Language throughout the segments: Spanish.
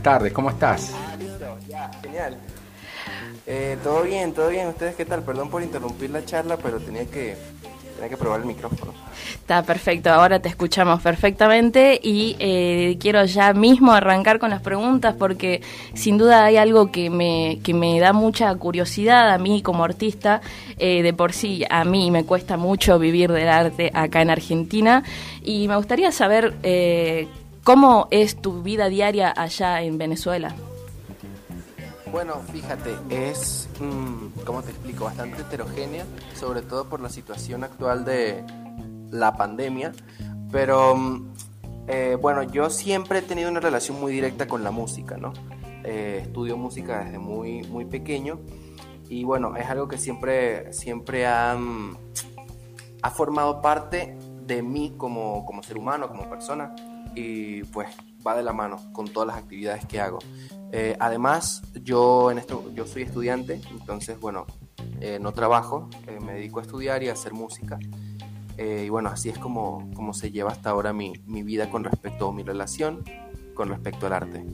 buenas tardes, ¿cómo estás? Ah, listo, ya, genial. Eh, todo bien, todo bien. ¿Ustedes qué tal? Perdón por interrumpir la charla, pero tenía que, tenía que probar el micrófono. Está perfecto, ahora te escuchamos perfectamente y eh, quiero ya mismo arrancar con las preguntas porque sin duda hay algo que me, que me da mucha curiosidad a mí como artista. Eh, de por sí, a mí me cuesta mucho vivir del arte acá en Argentina y me gustaría saber eh, cómo es tu vida diaria allá en Venezuela. Bueno, fíjate, es, mm, ¿cómo te explico? Bastante heterogénea, sobre todo por la situación actual de la pandemia. Pero, mm, eh, bueno, yo siempre he tenido una relación muy directa con la música, ¿no? Eh, estudio música desde muy, muy pequeño y bueno, es algo que siempre, siempre ha, mm, ha formado parte de mí como, como ser humano, como persona y pues va de la mano con todas las actividades que hago. Eh, además, yo en esto, yo soy estudiante, entonces bueno, eh, no trabajo, eh, me dedico a estudiar y a hacer música. y bueno, así es como, como se lleva hasta ahora mi, mi vida con respecto a mi relación con respecto al arte.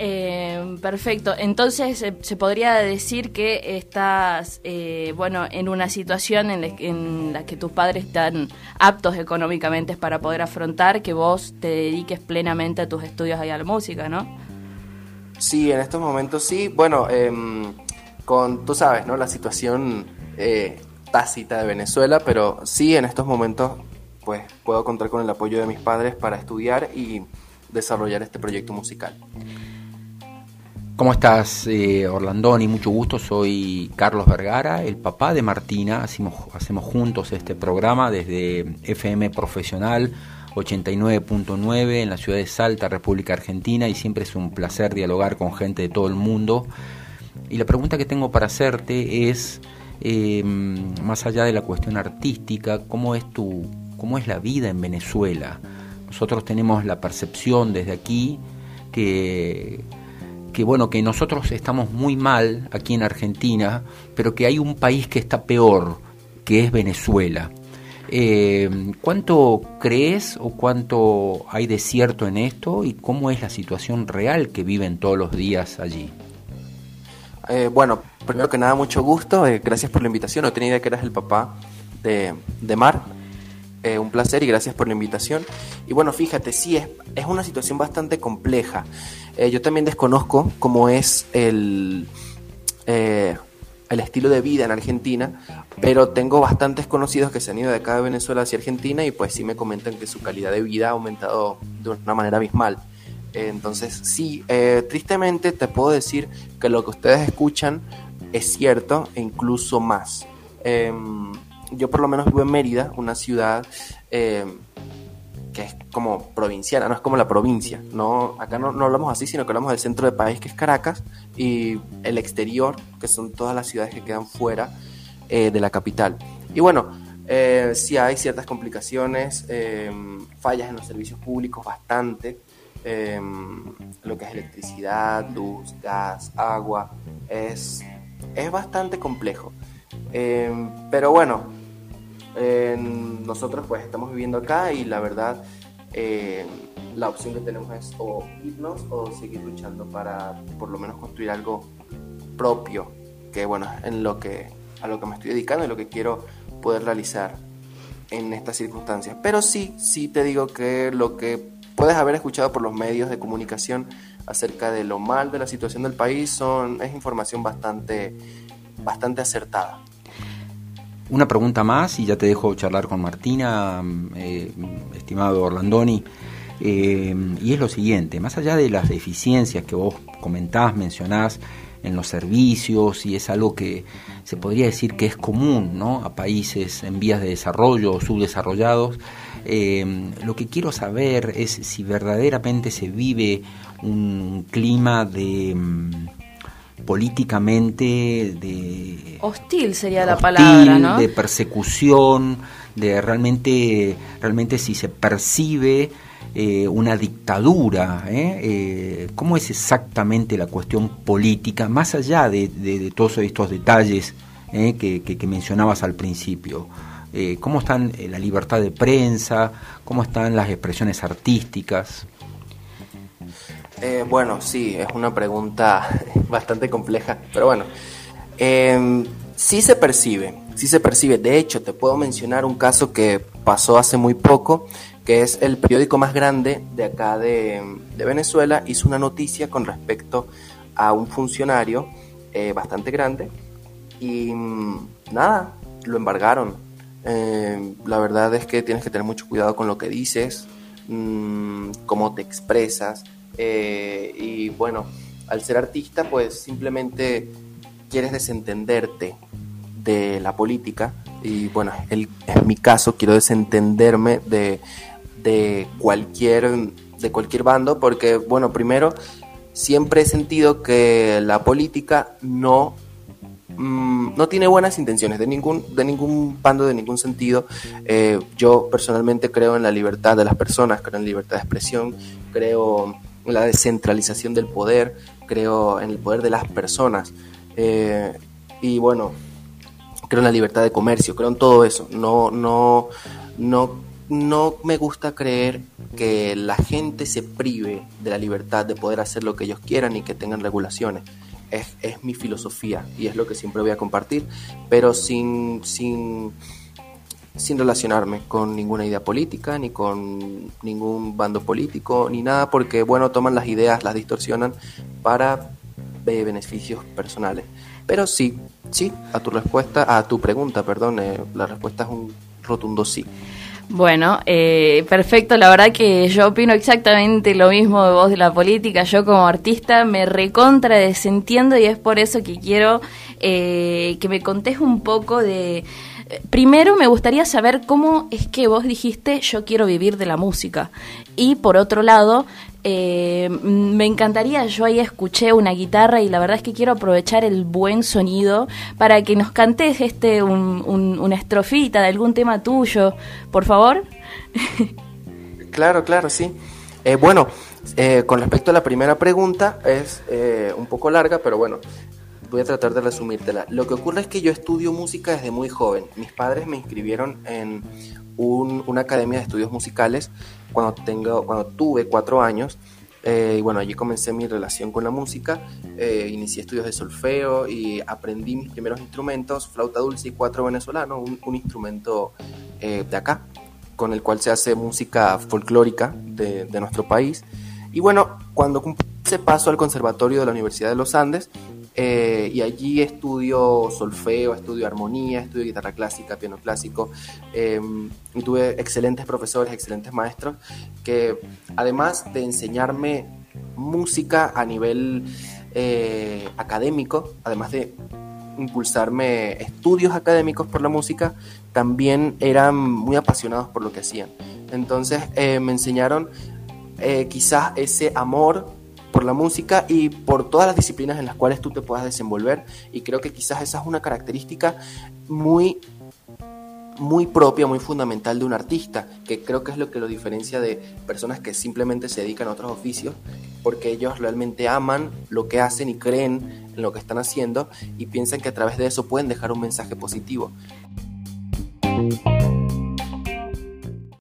Eh, perfecto. Entonces se podría decir que estás, eh, bueno, en una situación en la, que tus padres están aptos económicamente para poder afrontar que vos te dediques plenamente a tus estudios y a la música, ¿no? Sí, en estos momentos sí. Bueno, em, con, tú sabes, ¿no? La situación eh, tácita de Venezuela, pero sí, en estos momentos, pues puedo contar con el apoyo de mis padres para estudiar y desarrollar este proyecto musical. ¿Cómo estás, eh, Orlandoni? Mucho gusto, soy Carlos Vergara, el papá de Martina. Hacemos, hacemos juntos este programa desde FM Profesional 89.9 en la ciudad de Salta, República Argentina, y siempre es un placer dialogar con gente de todo el mundo. Y la pregunta que tengo para hacerte es, eh, más allá de la cuestión artística, ¿cómo es, tu, ¿cómo es la vida en Venezuela? Nosotros tenemos la percepción desde aquí que que bueno, que nosotros estamos muy mal aquí en Argentina, pero que hay un país que está peor, que es Venezuela. Eh, ¿Cuánto crees o cuánto hay de cierto en esto y cómo es la situación real que viven todos los días allí? Eh, bueno, primero que nada, mucho gusto. Eh, gracias por la invitación. No tenía idea que eras el papá de, de Mar. Un placer y gracias por la invitación. Y bueno, fíjate, sí, es, es una situación bastante compleja. Eh, yo también desconozco cómo es el, eh, el estilo de vida en Argentina, pero tengo bastantes conocidos que se han ido de acá de Venezuela hacia Argentina y pues sí me comentan que su calidad de vida ha aumentado de una manera abismal. Eh, entonces sí, tristemente te puedo decir que lo que ustedes escuchan es cierto e incluso más. Em, yo por lo menos vivo en Mérida, una ciudad que es como provinciana, no es como la provincia. No, acá no, hablamos así, sino que hablamos del centro del país, que es Caracas, y el exterior, que son todas las ciudades que quedan fuera eh, de la capital. Y bueno, eh, sí hay ciertas complicaciones, eh, fallas en los servicios públicos bastante, lo que es electricidad, luz, gas, agua, es, es bastante complejo. pero bueno, nosotros pues estamos viviendo acá y la verdad eh, la opción que tenemos es o irnos o seguir luchando para por lo menos construir algo propio, que bueno, en lo que, a lo que me estoy dedicando y lo que quiero poder realizar en estas circunstancias. Pero sí, sí te digo que lo que puedes haber escuchado por los medios de comunicación acerca de lo mal de la situación del país son, es información bastante, bastante acertada. Una pregunta más y ya te dejo charlar con Martina, eh, estimado Orlandoni. Eh, y es lo siguiente, más allá de las deficiencias que vos comentás, mencionás en los servicios, y es algo que se podría decir que es común ¿no? a países en vías de desarrollo o subdesarrollados, eh, lo que quiero saber es si verdaderamente se vive un clima de políticamente de hostil sería la palabra, ¿no? De persecución, de realmente, realmente si se percibe eh, una dictadura, ¿eh? ¿eh? cómo es exactamente la cuestión política, más allá de, todos estos detalles ¿eh? que, que, mencionabas al principio. ¿Cómo están la libertad de prensa? ¿Cómo están las expresiones artísticas? Eh, bueno, sí, es una pregunta bastante compleja, pero bueno, eh, sí se percibe, sí se percibe. De hecho, te puedo mencionar un caso que pasó hace muy poco, que es el periódico más grande de acá de, Venezuela, hizo una noticia con respecto a un funcionario eh, bastante grande y mm, nada, lo embargaron. Eh, la verdad es que tienes que tener mucho cuidado con lo que dices, mmm, cómo te expresas eh, y bueno, al ser artista pues simplemente quieres desentenderte de la política y bueno, el, en mi caso quiero desentenderme de, de, cualquier, de cualquier bando porque bueno, primero siempre he sentido que la política no mm, no tiene buenas intenciones de ningún, de ningún bando, de ningún sentido. Eh, yo personalmente creo en la libertad de las personas, creo en libertad de expresión, creo la descentralización del poder, creo en el poder de las personas. Eh, y bueno, creo en la libertad de comercio, creo en todo eso. No, no, no, no me gusta creer que la gente se prive de la libertad de poder hacer lo que ellos quieran y que tengan regulaciones. Es, es mi filosofía y es lo que siempre voy a compartir, pero sin, sin, sin relacionarme con ninguna idea política, ni con ningún bando político, ni nada, porque bueno, toman las ideas, las distorsionan para eh, beneficios personales. Pero sí, sí, a tu respuesta, a tu pregunta, perdón, eh, la respuesta es un rotundo sí. Bueno, eh, perfecto. La verdad que yo opino exactamente lo mismo de vos de la política. Yo como artista me recontra desentiendo y es por eso que quiero que me contés un poco de Primero me gustaría saber cómo es que vos dijiste yo quiero vivir de la música. Y por otro lado, eh, me encantaría, yo ahí escuché una guitarra y la verdad es que quiero aprovechar el buen sonido para que nos cantes este una estrofita de algún tema tuyo, por favor. Claro, claro, sí. Eh, bueno, eh, con respecto a la primera pregunta, es un poco larga, pero bueno, voy a tratar de resumírtela. Lo que ocurre es que yo estudio música desde muy joven. Mis padres me inscribieron en una academia de estudios musicales cuando, tengo, cuando tuve cuatro años. Eh, y bueno, allí comencé mi relación con la música, eh, inicié estudios de solfeo y aprendí mis primeros instrumentos, flauta dulce y cuatro venezolano, un, instrumento eh, de acá, con el cual se hace música folclórica de, de nuestro país. Y bueno, cuando cumplí ese paso al Conservatorio de la Universidad de los Andes, eh, y allí estudio solfeo, estudio armonía, estudio guitarra clásica, piano clásico. Em, y tuve excelentes profesores, excelentes maestros que además de enseñarme música a nivel eh, académico, además de impulsarme estudios académicos por la música, también eran muy apasionados por lo que hacían. Entonces eh, me enseñaron quizás ese amor por la música y por todas las disciplinas en las cuales tú te puedas desenvolver y creo que quizás esa es una característica muy muy propia, muy fundamental de un artista, que creo que es lo que lo diferencia de personas que simplemente se dedican a otros oficios, porque ellos realmente aman lo que hacen y creen en lo que están haciendo y piensan que a través de eso pueden dejar un mensaje positivo.